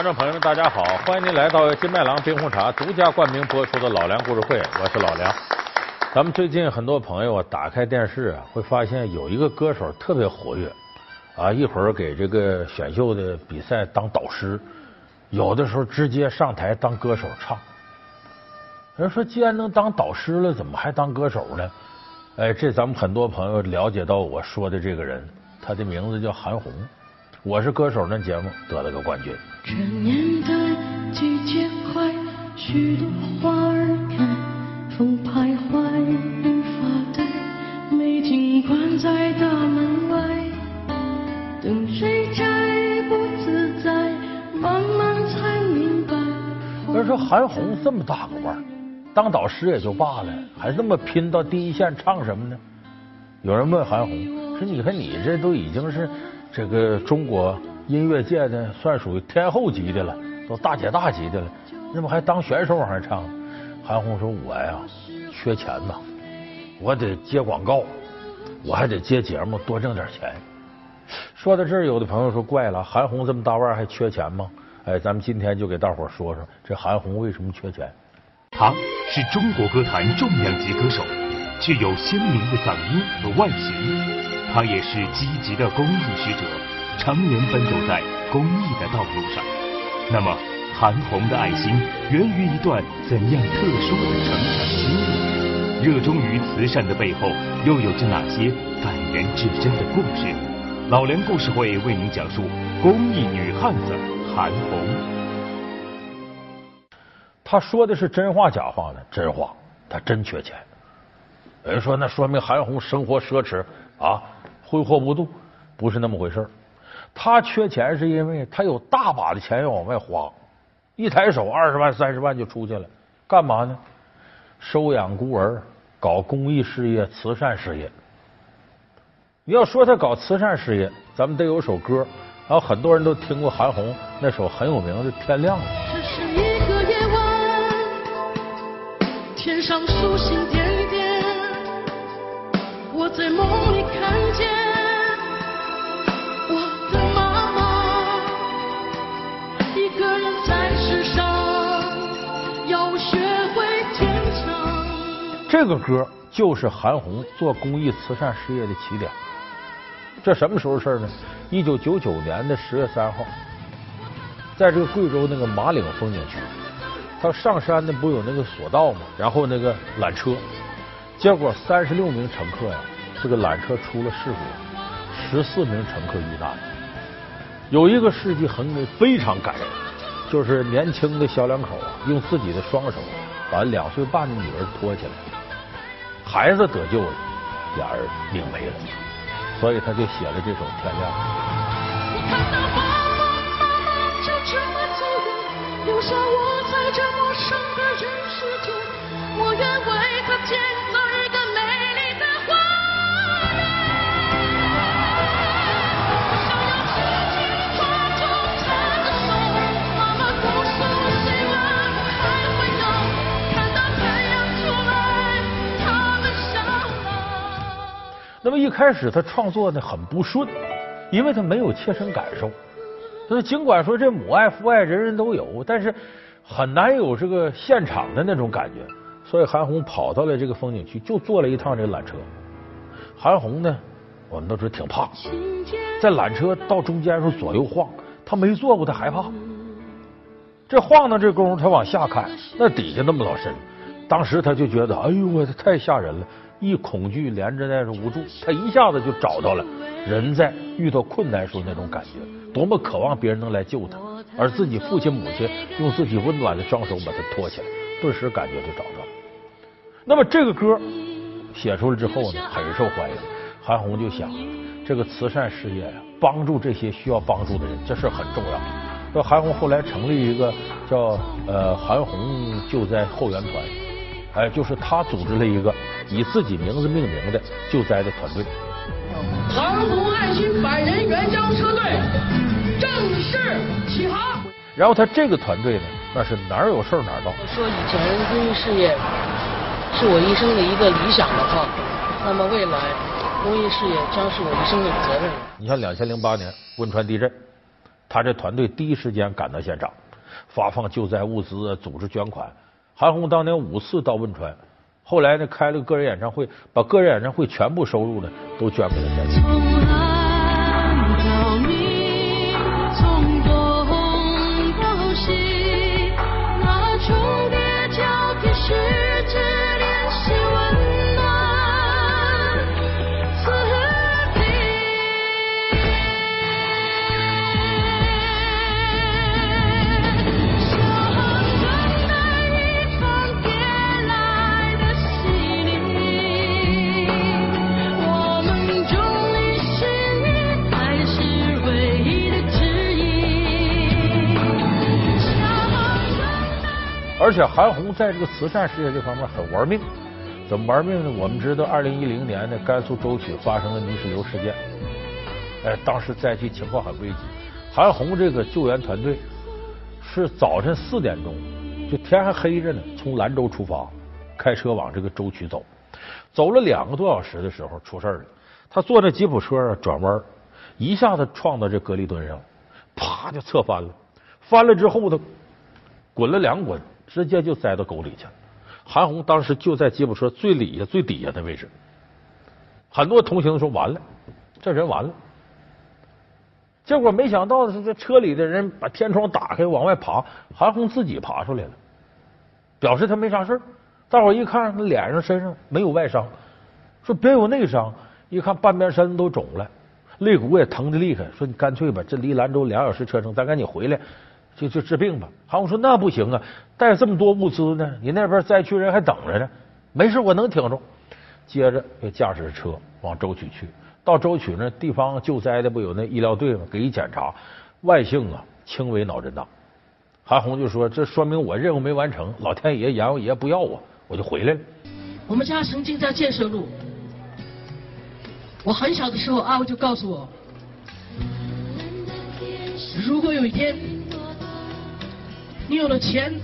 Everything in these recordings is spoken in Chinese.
观众朋友们，大家好！欢迎您来到金麦郎冰红茶独家冠名播出的《老梁故事会》，我是老梁。咱们最近很多朋友啊，打开电视啊，会发现有一个歌手特别活跃啊，一会儿给这个选秀的比赛当导师，有的时候直接上台当歌手唱。人说，既然能当导师了，怎么还当歌手呢？哎，这咱们很多朋友了解到我说的这个人，他的名字叫韩红。我是歌手那节目得了个冠军。这年代季节快，许多花儿开，风徘徊人发呆，美景关在大门外，等谁摘不自在，慢慢才明白。人说韩红这么大个腕儿，当导师也就罢了，还这么拼到第一线唱什么呢？有人问韩红说：“你看你这都已经是。”这个中国音乐界的算属于天后级的了，都大姐大级的了，那么还当选手往上唱？韩红说：“我呀，缺钱呐，我得接广告，我还得接节目，多挣点钱。”说到这儿，有的朋友说：“怪了，韩红这么大腕还缺钱吗？”哎，咱们今天就给大伙说说这韩红为什么缺钱。他是中国歌坛重量级歌手，具有鲜明的嗓音和外形。他也是积极的公益使者，常年奔走在公益的道路上。那么，韩红的爱心源于一段怎样特殊的成长经历？热衷于慈善的背后，又有着哪些感人至深的故事？老梁故事会为您讲述公益女汉子韩红。他说的是真话假话呢？真话，他真缺钱。有人说，那说明韩红生活奢侈啊。挥霍无度，不是那么回事他缺钱是因为他有大把的钱要往外花，一抬手二十万、三十万就出去了。干嘛呢？收养孤儿，搞公益事业、慈善事业。你要说他搞慈善事业，咱们得有首歌，然后很多人都听过韩红那首很有名的《天亮了》。这是一个夜晚，天上星星点，在梦里看见。这个歌就是韩红做公益慈善事业的起点。这什么时候事呢？一九九九年的十月三号，在这个贵州那个马岭风景区，他上山呢不有那个索道吗？然后那个缆车，结果三十六名乘客呀，这个缆车出了事故，十四名乘客遇难。有一个事迹很非常感人，就是年轻的小两口啊，用自己的双手把两岁半的女儿托起来。孩子得救了，俩人命没了，所以他就写了这首《天亮》。留下我在这陌生的人世间，我愿为他建造那么一开始他创作呢很不顺，因为他没有切身感受。那尽管说这母爱父爱人人都有，但是很难有这个现场的那种感觉。所以韩红跑到了这个风景区，就坐了一趟这个缆车。韩红呢，我们都说挺胖，在缆车到中间时候左右晃，他没坐过，他害怕。这晃荡这功夫，他往下看，那底下那么老深，当时他就觉得，哎呦我这太吓人了，一恐惧连着那种无助，他一下子就找到了人在遇到困难时候那种感觉。多么渴望别人能来救他，而自己父亲母亲用自己温暖的双手把他托起来，顿时感觉就找到了。那么这个歌写出来之后呢，很受欢迎。韩红就想，这个慈善事业呀，帮助这些需要帮助的人，这事很重要。那韩红后来成立一个叫呃韩红救灾后援团，哎，就是他组织了一个以自己名字命名的救灾的团队。唐红爱心百人援疆车队正式起航。然后他这个团队呢，那是哪儿有事儿哪儿到。说以前公益事业是我一生的一个理想的话，那么未来公益事业将是我一生的责任。你像两千零八年汶川地震，他这团队第一时间赶到现场，发放救灾物资，组织捐款。韩红当年五次到汶川，后来呢开了个人演唱会，把个人演唱会全部收入呢都捐给了灾区。而且韩红在这个慈善事业这方面很玩命。怎么玩命呢？我们知道，二零一零年呢，甘肃舟曲发生了泥石流事件，哎，当时灾区情况很危急。韩红这个救援团队是早晨四点钟，就天还黑着呢，从兰州出发，开车往这个舟曲走。走了两个多小时的时候，出事了。他坐那吉普车啊，转弯，一下子撞到这隔离墩上，啪就侧翻了。翻了之后，他滚了两滚，直接就栽到沟里去了。韩红当时就在吉普车最底下、最底下的位置。很多同行说：“完了，这人完了。”结果没想到的是，这车里的人把天窗打开往外爬，韩红自己爬出来了，表示他没啥事儿。大伙一看，他脸上、身上没有外伤，说别有内伤。一看半边身子都肿了，肋骨也疼的厉害。说你干脆吧，这离兰州两小时车程，咱赶紧回来，就就治病吧。韩红说那不行啊，带这么多物资呢，你那边灾区人还等着呢，没事，我能挺住。接着又驾驶着车往舟曲去。到舟曲那地方救灾的不有那医疗队吗？给一检查，万幸啊轻微脑震荡。韩红就说：“这说明我任务没完成，老天爷、阎王爷不要我，我就回来了。我们家曾经在建设路，我很小的时候，阿伟就告诉我，如果有一天你有了钱，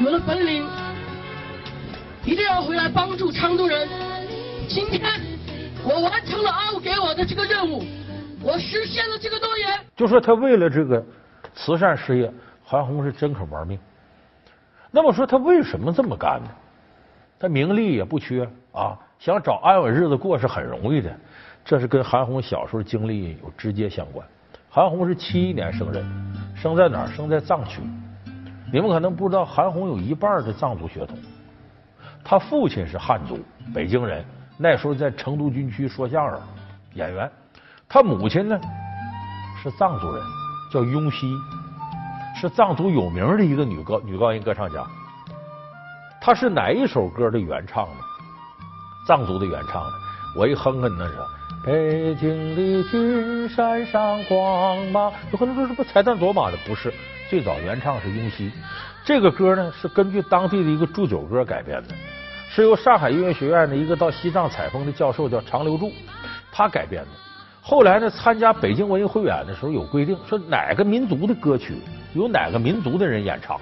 有了本领，一定要回来帮助昌都人。今天我完成了阿武给我的这个任务，我实现了这个诺言。”就说他为了这个慈善事业，韩红是真可玩命。那么说他为什么这么干呢？他名利也不缺啊，想找安稳日子过是很容易的。这是跟韩红小时候经历有直接相关。韩红是七一年生人，生在哪儿？生在藏区。你们可能不知道，韩红有一半的藏族血统。他父亲是汉族，北京人，那时候在成都军区说相声演员。他母亲呢是藏族人，叫雍熙，是藏族有名的一个女高女高音歌唱家。她是哪一首歌的原唱呢？藏族的原唱的，我一哼哼那是北京的金山上光芒。有可能说这不彩蛋卓玛的，不是，最早原唱是雍熙。这个歌呢是根据当地的一个祝酒歌改编的，是由上海音乐学院的一个到西藏采风的教授叫长留柱，他改编的。后来呢，参加北京文艺汇演的时候有规定，说哪个民族的歌曲由哪个民族的人演唱，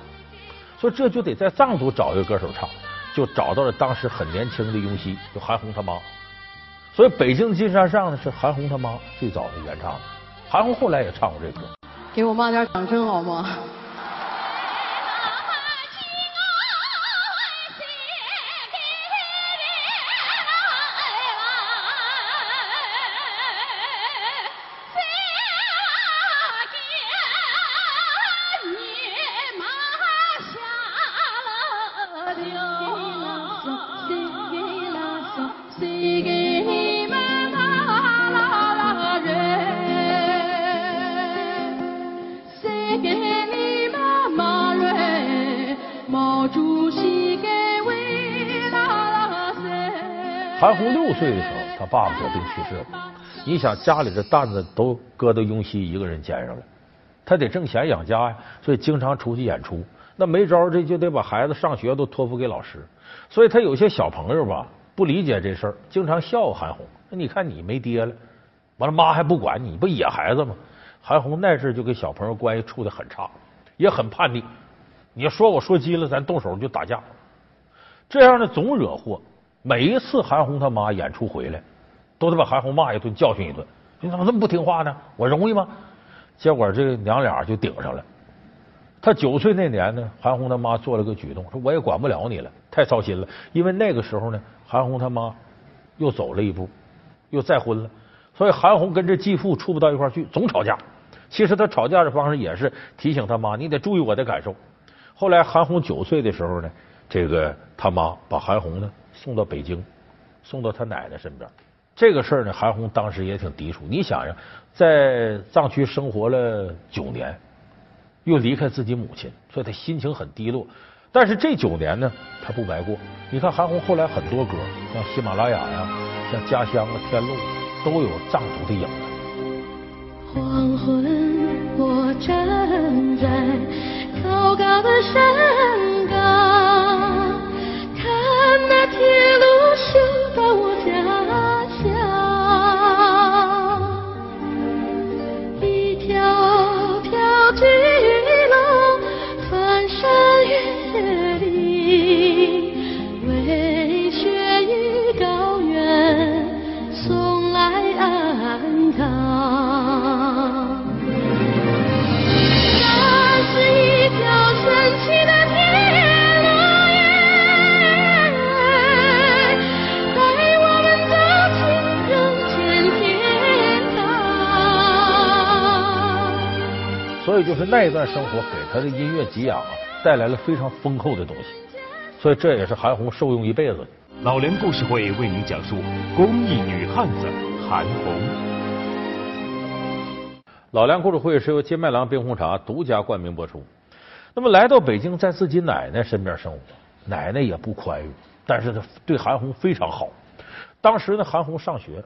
说这就得在藏族找一个歌手唱，就找到了当时很年轻的雍熙，就韩红他妈。所以北京金山上呢是韩红他妈最早的原唱，韩红后来也唱过这歌。给我妈点掌声好吗？韩红六岁的时候，他爸爸得病去世了。你想家里的担子都搁到雍熙一个人肩上了，他得挣钱养家呀，所以经常出去演出。那没招，这就得把孩子上学都托付给老师。所以他有些小朋友吧，不理解这事儿，经常笑韩红。那你看你没爹了，完了妈还不管你，不野孩子吗？韩红那阵就跟小朋友关系处的很差，也很叛逆。你要说我说急了，咱动手就打架。这样呢，总惹祸。每一次韩红他妈演出回来，都得把韩红骂一顿，教训一顿。你怎么这么不听话呢？我容易吗？结果这娘俩就顶上了。他九岁那年呢，韩红他妈做了个举动，说我也管不了你了，太操心了。因为那个时候呢，韩红他妈又走了一步，又再婚了，所以韩红跟这继父处不到一块去，总吵架。其实他吵架的方式也是提醒他妈，你得注意我的感受。后来韩红九岁的时候呢，这个他妈把韩红呢送到北京，送到他奶奶身边。这个事儿呢，韩红当时也挺抵触。你想想，在藏区生活了九年。又离开自己母亲，所以他心情很低落。但是这九年呢，他不白过。你看韩红后来很多歌，像《喜马拉雅》呀，像《家乡》啊，《天路》，都有藏族的影子。黄昏，我站在高高的山所以就是那一段生活给他的音乐给养啊，带来了非常丰厚的东西。所以这也是韩红受用一辈子的。老梁故事会为您讲述公益女汉子韩红。老梁故事会是由金麦郎冰红茶独家冠名播出。那么来到北京，在自己奶奶身边生活，奶奶也不宽裕，但是她对韩红非常好。当时呢，韩红上学，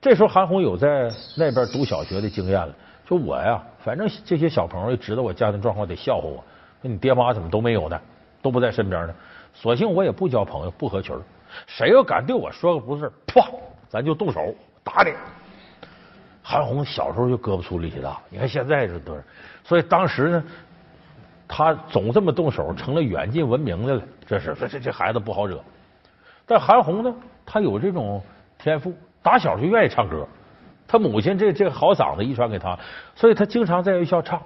这时候韩红有在那边读小学的经验了。说我呀，反正这些小朋友知道我家庭状况，得笑话我。说你爹妈怎么都没有呢？都不在身边呢？索性我也不交朋友，不合群。谁要敢对我说个不是，啪，咱就动手打你。韩红小时候就胳膊粗力气大，你看现在这都是。所以当时呢，他总这么动手，成了远近闻名的了。这是说这这孩子不好惹。但韩红呢，他有这种天赋，打小就愿意唱歌。他母亲这这好嗓子遗传给他，所以他经常在学校唱。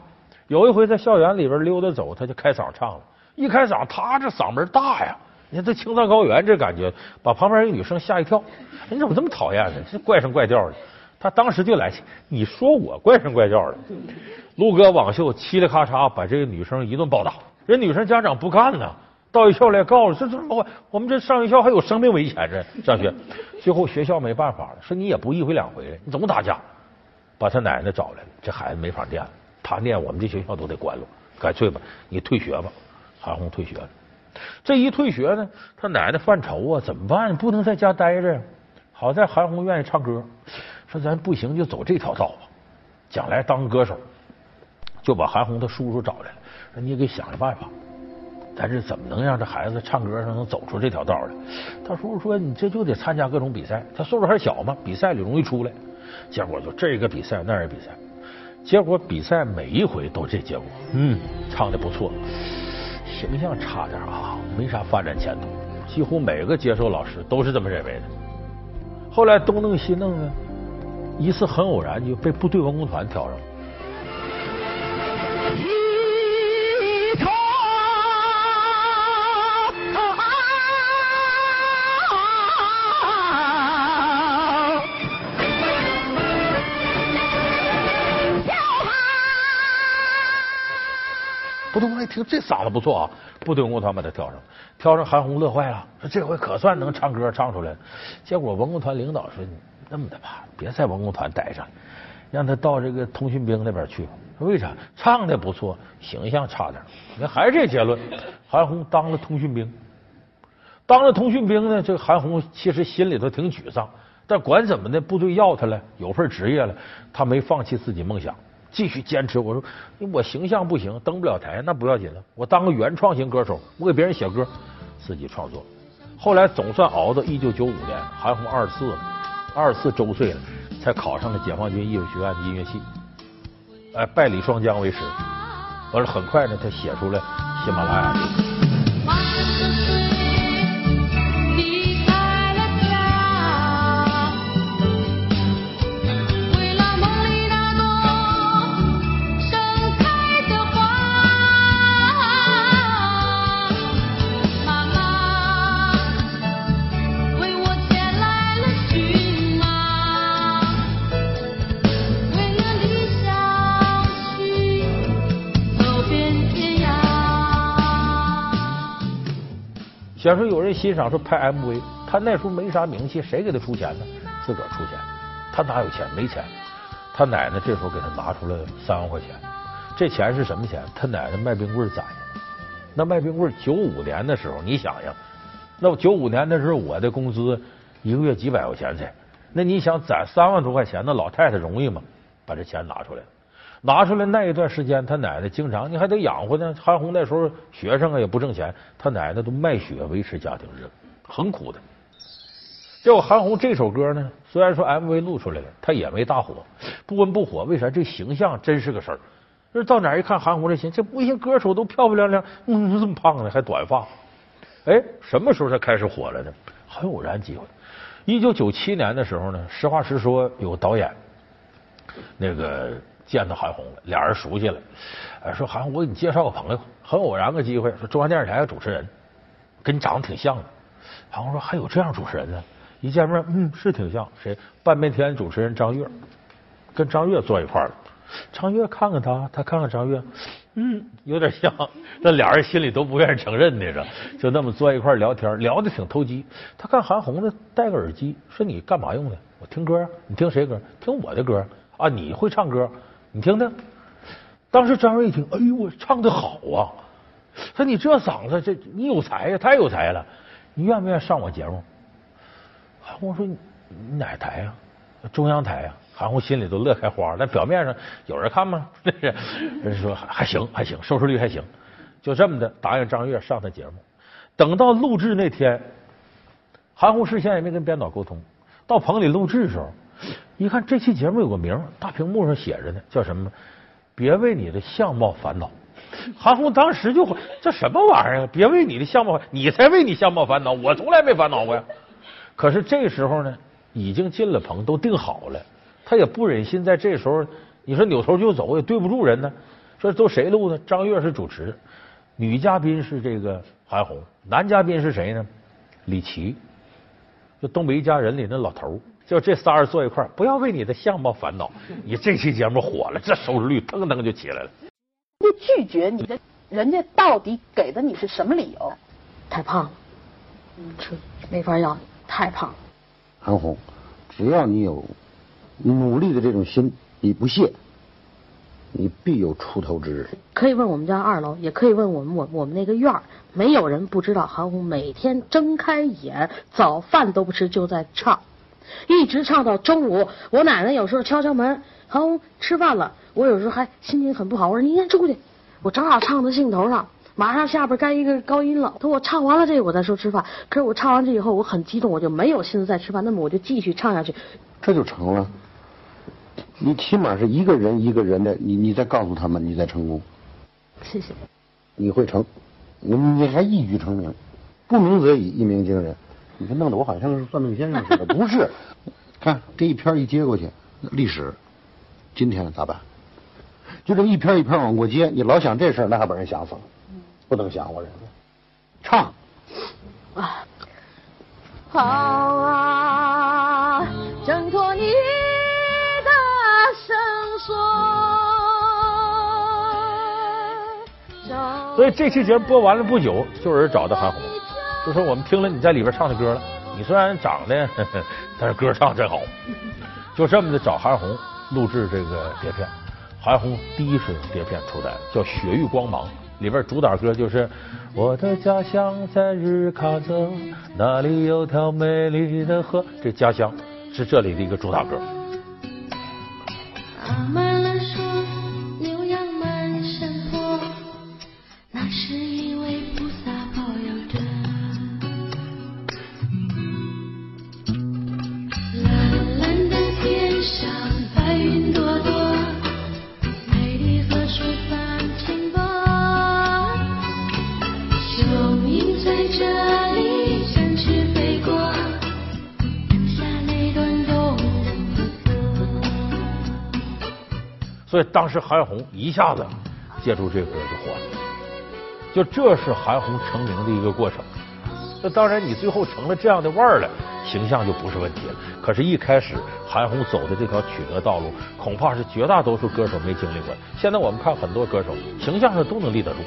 有一回在校园里边溜达走，他就开嗓唱了。一开嗓，他这嗓门大呀！你看这青藏高原这感觉，把旁边一个女生吓一跳。你怎么这么讨厌呢？这怪声怪调的。他当时就来气，你说我怪声怪调的。陆哥网秀，嘁哩咔嚓把这个女生一顿暴打。人女生家长不干呢。到学校来告诉，这这我我们这上学校还有生命危险这 上学，最后学校没办法了，说你也不一回两回的，你总打架，把他奶奶找来了，这孩子没法念了，他念我们这学校都得关了，干脆吧，你退学吧，韩红退学了，这一退学呢，他奶奶犯愁啊，怎么办？不能在家待着呀。好在韩红愿意唱歌，说咱不行就走这条道吧，将来当歌手，就把韩红的叔叔找来了，说你给想想办法。但是怎么能让这孩子唱歌上能走出这条道来？他叔叔说：“你这就得参加各种比赛。他岁数还小嘛，比赛里容易出来。结果就这个比赛那个比赛，结果比赛每一回都这结果。嗯，唱的不错，形象差点啊，没啥发展前途。几乎每个接受老师都是这么认为的。后来东弄西弄呢，一次很偶然就被部队文工团挑上了。”部队工一听这嗓子不错啊，部队文工团把他挑上，挑上韩红乐坏了，说这回可算能唱歌唱出来了。结果文工团领导说：“那么的吧，别在文工团待着，让他到这个通讯兵那边去吧。”为啥？唱的不错，形象差点。你看还是这结论。韩红当了通讯兵，当了通讯兵呢，这个韩红其实心里头挺沮丧，但管怎么的，部队要他了，有份职业了，他没放弃自己梦想。继续坚持，我说我形象不行，登不了台，那不要紧了。我当个原创型歌手，我给别人写歌，自己创作。后来总算熬到一九九五年，韩红二十四了，二十四周岁了，才考上了解放军艺术学院的音乐系。哎，拜李双江为师。完了，很快呢，他写出了《喜马拉雅》。假如说有人欣赏说拍 MV，他那时候没啥名气，谁给他出钱呢？自个儿出钱，他哪有钱？没钱。他奶奶这时候给他拿出了三万块钱，这钱是什么钱？他奶奶卖冰棍攒的。那卖冰棍九五年的时候，你想想，那九五年的时候我的工资一个月几百块钱才，那你想攒三万多块钱，那老太太容易吗？把这钱拿出来，拿出来那一段时间，他奶奶经常你还得养活呢。韩红那时候学生啊也不挣钱，他奶奶都卖血维持家庭日子，很苦的。结果韩红这首歌呢，虽然说 MV 录出来了，他也没大火，不温不火。为啥？这形象真是个事儿。这到哪一看韩红这形，这不行，歌手都漂漂亮亮，嗯，这么胖呢，还短发。哎，什么时候才开始火了呢？很偶然机会。一九九七年的时候呢，实话实说，有导演那个见到韩红了，俩人熟悉了。哎，说韩红，我给你介绍个朋友，很偶然个机会，说中央电视台的主持人，跟你长得挺像的。韩红说，还有这样主持人呢？一见面，嗯，是挺像谁？半边天主持人张悦，跟张悦坐一块了。张悦看看他，他看看张悦，嗯，有点像。那俩人心里都不愿意承认那个，就那么坐一块聊天，聊的挺投机。他看韩红呢，戴个耳机，说你干嘛用的？我听歌，你听谁歌？听我的歌啊？你会唱歌？你听听。当时张悦一听，哎呦，我唱的好啊！说你这嗓子，这你有才呀，太有才了。你愿不愿意上我节目？韩红说：“你哪台呀？中央台呀？”韩红心里都乐开花，但表面上有人看吗？这 是人说还行，还行，收视率还行。就这么的答应张悦上他节目。等到录制那天，韩红事先也没跟编导沟通。到棚里录制的时候，一看这期节目有个名，大屏幕上写着呢，叫什么？别为你的相貌烦恼。韩红当时就这什么玩意儿？别为你的相貌，你才为你相貌烦恼，我从来没烦恼过呀。可是这时候呢，已经进了棚，都定好了，他也不忍心在这时候，你说扭头就走也对不住人呢。说都谁录呢？张悦是主持，女嘉宾是这个韩红，男嘉宾是谁呢？李琦，就东北一家人里那老头就这仨人坐一块儿不要为你的相貌烦恼。你这期节目火了，这收视率腾腾就起来了。会拒绝你的，人家到底给的你是什么理由？太胖了，吃没法要。太胖了，韩红，只要你有努力的这种心，你不懈，你必有出头之日。可以问我们家二楼，也可以问我们我我们那个院儿，没有人不知道韩红每天睁开眼，早饭都不吃就在唱，一直唱到中午。我奶奶有时候敲敲门，韩红吃饭了。我有时候还心情很不好，我说你先出去，我正好唱到兴头上。马上下边该一个高音了，等我唱完了这个，我再说吃饭。可是我唱完这以后，我很激动，我就没有心思再吃饭。那么我就继续唱下去，这就成了。你起码是一个人一个人的，你你再告诉他们，你再成功。谢谢。你会成，你你还一举成名，不鸣则已，一鸣惊人。你看弄得我好像是算命先生似的，不是？看这一篇一接过去，历史，今天咋办？就这一篇一篇往过接，你老想这事儿，那还把人想死了。不能想我人家唱啊，好啊，挣脱你的绳索。所以这期节目播完了不久，就有人找到韩红，就说我们听了你在里边唱的歌了。你虽然长得，但是歌唱真好。就这么的找韩红录制这个碟片。韩红第一首碟片出来叫《雪域光芒》。里边主打歌就是我的家乡在日喀则，那里有条美丽的河。这家乡是这里的一个主打歌。所以当时韩红一下子借助这歌就火了，就这是韩红成名的一个过程。那当然，你最后成了这样的腕儿了，形象就不是问题了。可是，一开始韩红走的这条曲折道路，恐怕是绝大多数歌手没经历过。现在我们看很多歌手，形象上都能立得住，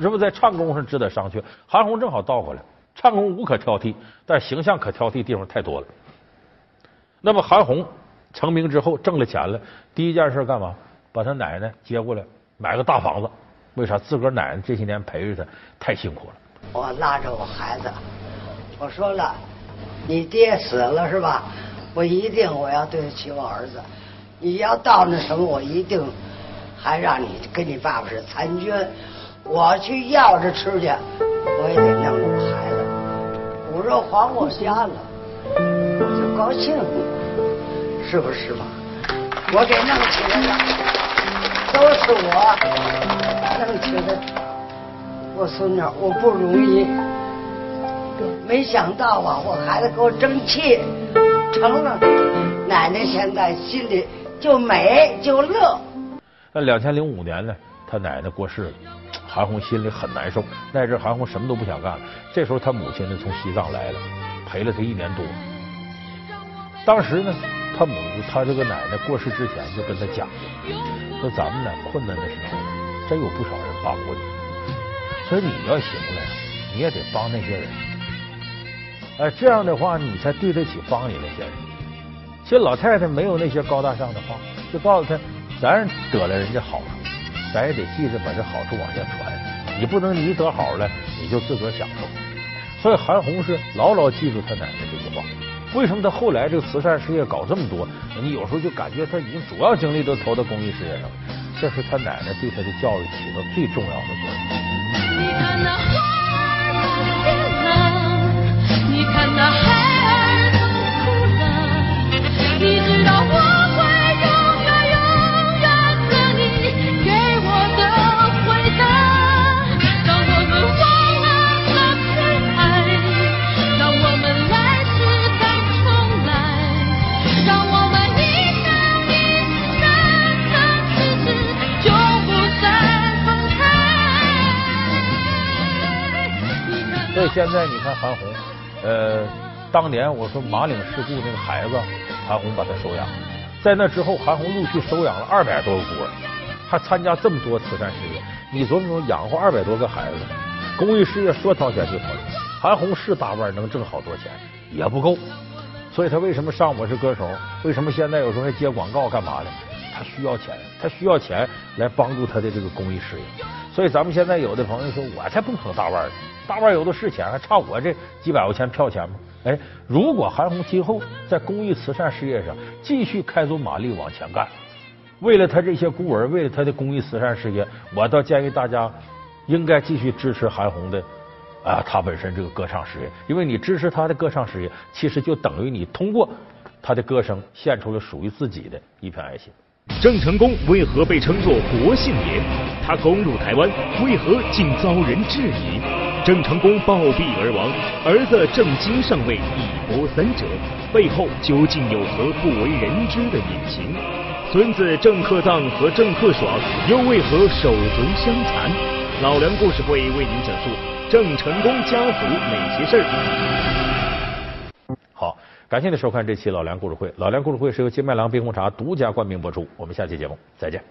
是不是在唱功上值得商榷？韩红正好倒过来，唱功无可挑剔，但形象可挑剔地方太多了。那么韩红成名之后挣了钱了，第一件事干嘛？把他奶奶接过来，买个大房子。为啥？自个儿奶奶这些年陪着他太辛苦了。我拉着我孩子，我说了，你爹死了是吧？我一定我要对得起我儿子。你要到那什么，我一定还让你跟你爸爸是参军。我去要着吃去，我也得弄着我孩子。骨肉还我家了，我就高兴，是不是吧？我给弄起来了，都是我弄起来。我孙女，我不容易，没想到啊，我孩子给我争气，成了。奶奶现在心里就美就乐。那两千零五年呢，他奶奶过世了，韩红心里很难受。那阵韩红什么都不想干了。这时候他母亲呢从西藏来了，陪了他一年多。当时呢，他母他这个奶奶过世之前就跟他讲过，说咱们呢困难的时候真有不少人帮过你。所以你要行了，你也得帮那些人。哎，这样的话，你才对得起帮你那些人。其实老太太没有那些高大上的话，就告诉他，咱得了人家好处，咱也得记着把这好处往下传。你不能你得好了，你就自个享受。所以韩红是牢牢记住他奶奶这句话。为什么他后来这个慈善事业搞这么多？你有时候就感觉他已经主要精力都投到公益事业上了。这是他奶奶对他的教育起到最重要的作用。现在你看韩红，呃，当年我说马岭事故那个孩子，韩红把他收养，在那之后，韩红陆续收养了二百多个孤儿，还参加这么多慈善事业。你琢磨琢磨，养活二百多个孩子，公益事业说掏钱就掏钱。韩红是大腕，能挣好多钱，也不够。所以他为什么上《我是歌手》？为什么现在有时候还接广告干嘛呢？他需要钱，他需要钱来帮助他的这个公益事业。所以咱们现在有的朋友说，我才不捧大腕呢，大腕有的是钱，还差我这几百块钱票钱吗？哎，如果韩红今后在公益慈善事业上继续开足马力往前干，为了他这些孤儿，为了他的公益慈善事业，我倒建议大家应该继续支持韩红的啊，他本身这个歌唱事业，因为你支持他的歌唱事业，其实就等于你通过他的歌声献出了属于自己的一片爱心。郑成功为何被称作国姓爷？他攻入台湾，为何竟遭人质疑？郑成功暴毙而亡，儿子郑经上位，一波三折，背后究竟有何不为人知的隐情？孙子郑克臧和郑克爽又为何手足相残？老梁故事会为您讲述郑成功家族哪些事儿。好，感谢您收看这期老梁故事会。老梁故事会是由金麦郎冰红茶独家冠名播出。我们下期节目再见。